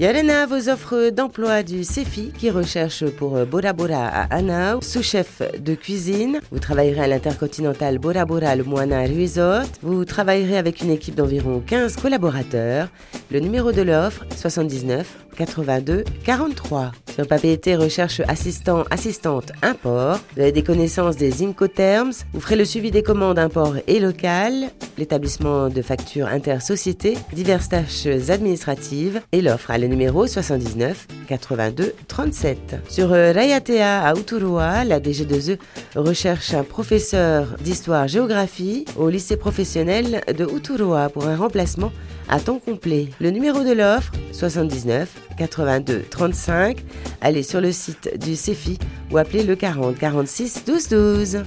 Yarena, vos offres d'emploi du CEFI qui recherche pour Bora Bora à Anao, sous-chef de cuisine. Vous travaillerez à l'intercontinental Bora Bora le Moana Resort. Vous travaillerez avec une équipe d'environ 15 collaborateurs. Le numéro de l'offre 79 82 43. Sur Papeete recherche assistant, assistante, import. Vous avez des connaissances des Incoterms. Vous ferez le suivi des commandes import et local, l'établissement de factures intersociétés, diverses tâches administratives et l'offre à le numéro 79 82 37. Sur euh, Rayatea à Uturua, la DG2E recherche un professeur d'histoire-géographie au lycée professionnel de Uturua pour un remplacement à temps complet. Le numéro de l'offre 79 82 35. Allez sur le site du CEFI ou appelez le 40 46 12 12.